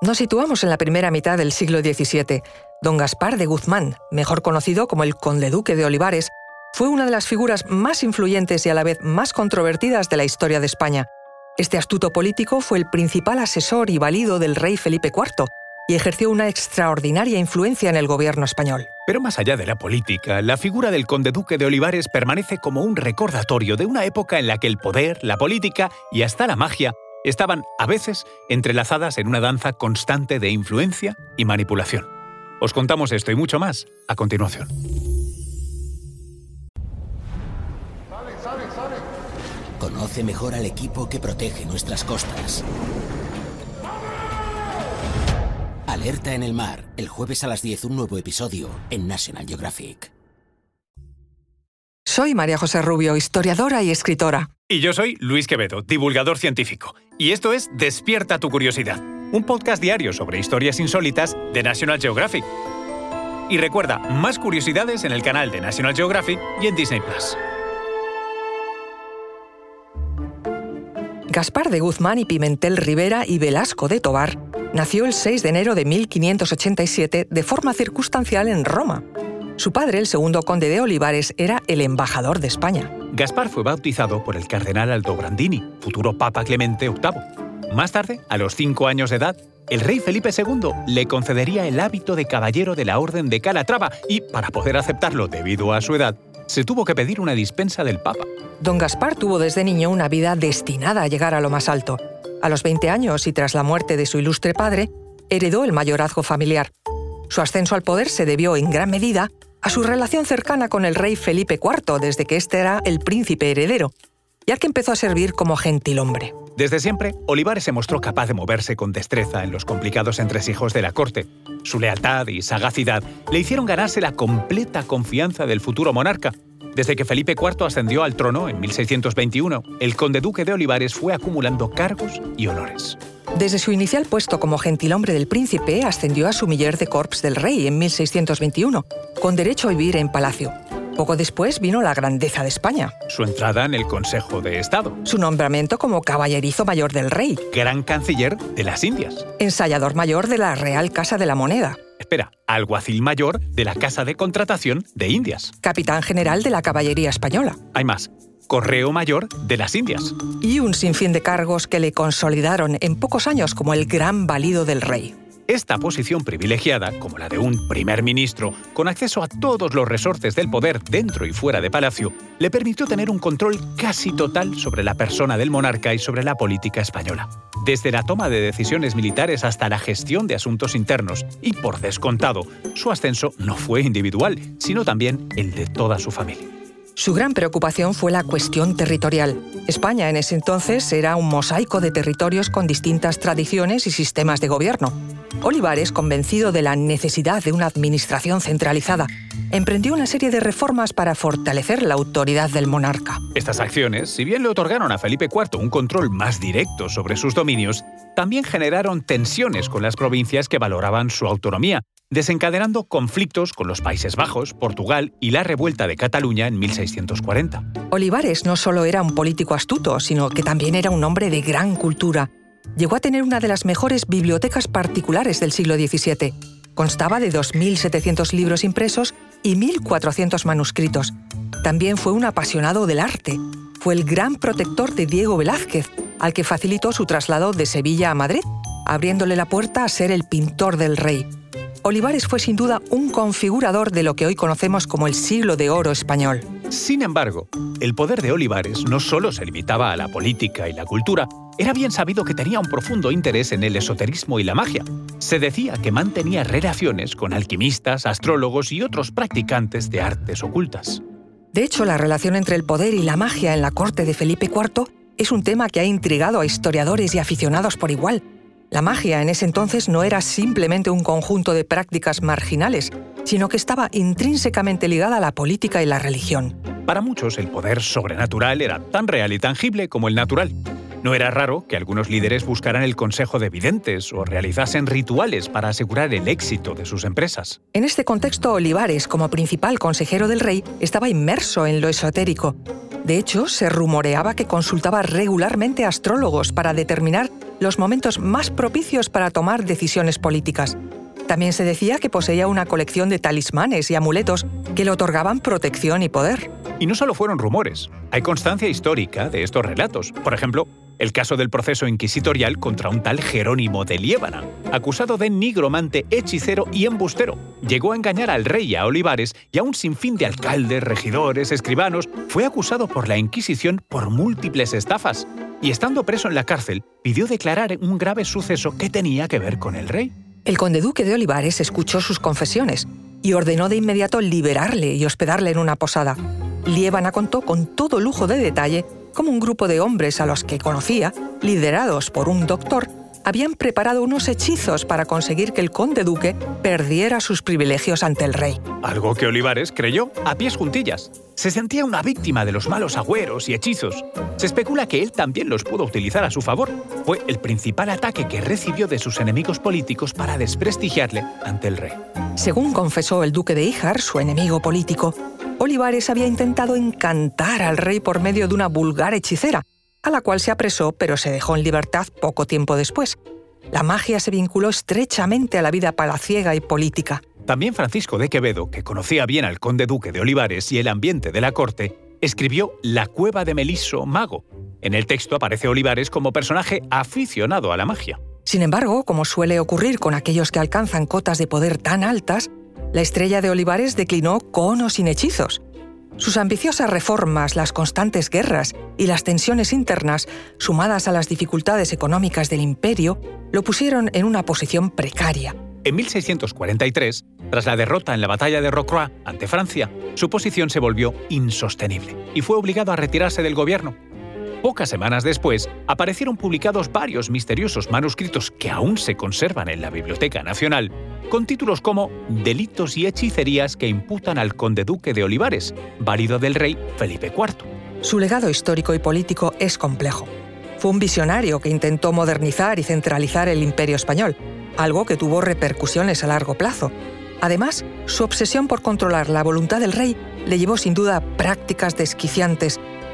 Nos situamos en la primera mitad del siglo XVII. Don Gaspar de Guzmán, mejor conocido como el conde duque de Olivares, fue una de las figuras más influyentes y a la vez más controvertidas de la historia de España. Este astuto político fue el principal asesor y valido del rey Felipe IV y ejerció una extraordinaria influencia en el gobierno español. Pero más allá de la política, la figura del conde duque de Olivares permanece como un recordatorio de una época en la que el poder, la política y hasta la magia estaban a veces entrelazadas en una danza constante de influencia y manipulación. Os contamos esto y mucho más a continuación. Conoce mejor al equipo que protege nuestras costas. Alerta en el mar, el jueves a las 10 un nuevo episodio en National Geographic. Soy María José Rubio, historiadora y escritora. Y yo soy Luis Quevedo, divulgador científico. Y esto es Despierta tu curiosidad, un podcast diario sobre historias insólitas de National Geographic. Y recuerda, más curiosidades en el canal de National Geographic y en Disney Plus. Gaspar de Guzmán y Pimentel Rivera y Velasco de Tobar nació el 6 de enero de 1587 de forma circunstancial en Roma. Su padre, el segundo conde de Olivares, era el embajador de España. Gaspar fue bautizado por el cardenal Aldobrandini, futuro Papa Clemente VIII. Más tarde, a los cinco años de edad, el rey Felipe II le concedería el hábito de caballero de la Orden de Calatrava y, para poder aceptarlo debido a su edad, se tuvo que pedir una dispensa del Papa. Don Gaspar tuvo desde niño una vida destinada a llegar a lo más alto. A los 20 años y tras la muerte de su ilustre padre, heredó el mayorazgo familiar. Su ascenso al poder se debió en gran medida a su relación cercana con el rey Felipe IV desde que éste era el príncipe heredero, ya que empezó a servir como gentilhombre. Desde siempre, Olivares se mostró capaz de moverse con destreza en los complicados entresijos de la corte. Su lealtad y sagacidad le hicieron ganarse la completa confianza del futuro monarca. Desde que Felipe IV ascendió al trono en 1621, el conde duque de Olivares fue acumulando cargos y honores. Desde su inicial puesto como gentilhombre del príncipe, ascendió a sumiller de corps del rey en 1621, con derecho a vivir en palacio. Poco después vino la grandeza de España. Su entrada en el Consejo de Estado. Su nombramiento como caballerizo mayor del rey. Gran canciller de las Indias. Ensayador mayor de la Real Casa de la Moneda. Espera, alguacil mayor de la Casa de Contratación de Indias. Capitán general de la Caballería Española. Hay más. Correo Mayor de las Indias. Y un sinfín de cargos que le consolidaron en pocos años como el gran valido del rey. Esta posición privilegiada, como la de un primer ministro, con acceso a todos los resortes del poder dentro y fuera de palacio, le permitió tener un control casi total sobre la persona del monarca y sobre la política española. Desde la toma de decisiones militares hasta la gestión de asuntos internos, y por descontado, su ascenso no fue individual, sino también el de toda su familia. Su gran preocupación fue la cuestión territorial. España en ese entonces era un mosaico de territorios con distintas tradiciones y sistemas de gobierno. Olivares, convencido de la necesidad de una administración centralizada, emprendió una serie de reformas para fortalecer la autoridad del monarca. Estas acciones, si bien le otorgaron a Felipe IV un control más directo sobre sus dominios, también generaron tensiones con las provincias que valoraban su autonomía desencadenando conflictos con los Países Bajos, Portugal y la revuelta de Cataluña en 1640. Olivares no solo era un político astuto, sino que también era un hombre de gran cultura. Llegó a tener una de las mejores bibliotecas particulares del siglo XVII. Constaba de 2.700 libros impresos y 1.400 manuscritos. También fue un apasionado del arte. Fue el gran protector de Diego Velázquez, al que facilitó su traslado de Sevilla a Madrid, abriéndole la puerta a ser el pintor del rey. Olivares fue sin duda un configurador de lo que hoy conocemos como el siglo de oro español. Sin embargo, el poder de Olivares no solo se limitaba a la política y la cultura, era bien sabido que tenía un profundo interés en el esoterismo y la magia. Se decía que mantenía relaciones con alquimistas, astrólogos y otros practicantes de artes ocultas. De hecho, la relación entre el poder y la magia en la corte de Felipe IV es un tema que ha intrigado a historiadores y aficionados por igual, la magia en ese entonces no era simplemente un conjunto de prácticas marginales, sino que estaba intrínsecamente ligada a la política y la religión. Para muchos el poder sobrenatural era tan real y tangible como el natural. No era raro que algunos líderes buscaran el consejo de videntes o realizasen rituales para asegurar el éxito de sus empresas. En este contexto, Olivares, como principal consejero del rey, estaba inmerso en lo esotérico. De hecho, se rumoreaba que consultaba regularmente astrólogos para determinar los momentos más propicios para tomar decisiones políticas. También se decía que poseía una colección de talismanes y amuletos que le otorgaban protección y poder. Y no solo fueron rumores, hay constancia histórica de estos relatos. Por ejemplo, el caso del proceso inquisitorial contra un tal Jerónimo de Liébana, acusado de nigromante, hechicero y embustero. Llegó a engañar al rey a Olivares y a un sinfín de alcaldes, regidores, escribanos. Fue acusado por la Inquisición por múltiples estafas. Y estando preso en la cárcel, pidió declarar un grave suceso que tenía que ver con el rey. El conde duque de Olivares escuchó sus confesiones y ordenó de inmediato liberarle y hospedarle en una posada. Liébana contó con todo lujo de detalle como un grupo de hombres a los que conocía, liderados por un doctor, habían preparado unos hechizos para conseguir que el conde duque perdiera sus privilegios ante el rey. Algo que Olivares creyó a pies juntillas. Se sentía una víctima de los malos agüeros y hechizos. Se especula que él también los pudo utilizar a su favor. Fue el principal ataque que recibió de sus enemigos políticos para desprestigiarle ante el rey. Según confesó el duque de Híjar, su enemigo político, Olivares había intentado encantar al rey por medio de una vulgar hechicera, a la cual se apresó pero se dejó en libertad poco tiempo después. La magia se vinculó estrechamente a la vida palaciega y política. También Francisco de Quevedo, que conocía bien al conde duque de Olivares y el ambiente de la corte, escribió La cueva de Meliso Mago. En el texto aparece Olivares como personaje aficionado a la magia. Sin embargo, como suele ocurrir con aquellos que alcanzan cotas de poder tan altas, la estrella de Olivares declinó con o sin hechizos. Sus ambiciosas reformas, las constantes guerras y las tensiones internas, sumadas a las dificultades económicas del imperio, lo pusieron en una posición precaria. En 1643, tras la derrota en la batalla de Rocroi ante Francia, su posición se volvió insostenible y fue obligado a retirarse del gobierno. Pocas semanas después, aparecieron publicados varios misteriosos manuscritos que aún se conservan en la Biblioteca Nacional, con títulos como Delitos y hechicerías que imputan al conde duque de Olivares, válido del rey Felipe IV. Su legado histórico y político es complejo. Fue un visionario que intentó modernizar y centralizar el imperio español, algo que tuvo repercusiones a largo plazo. Además, su obsesión por controlar la voluntad del rey le llevó sin duda a prácticas desquiciantes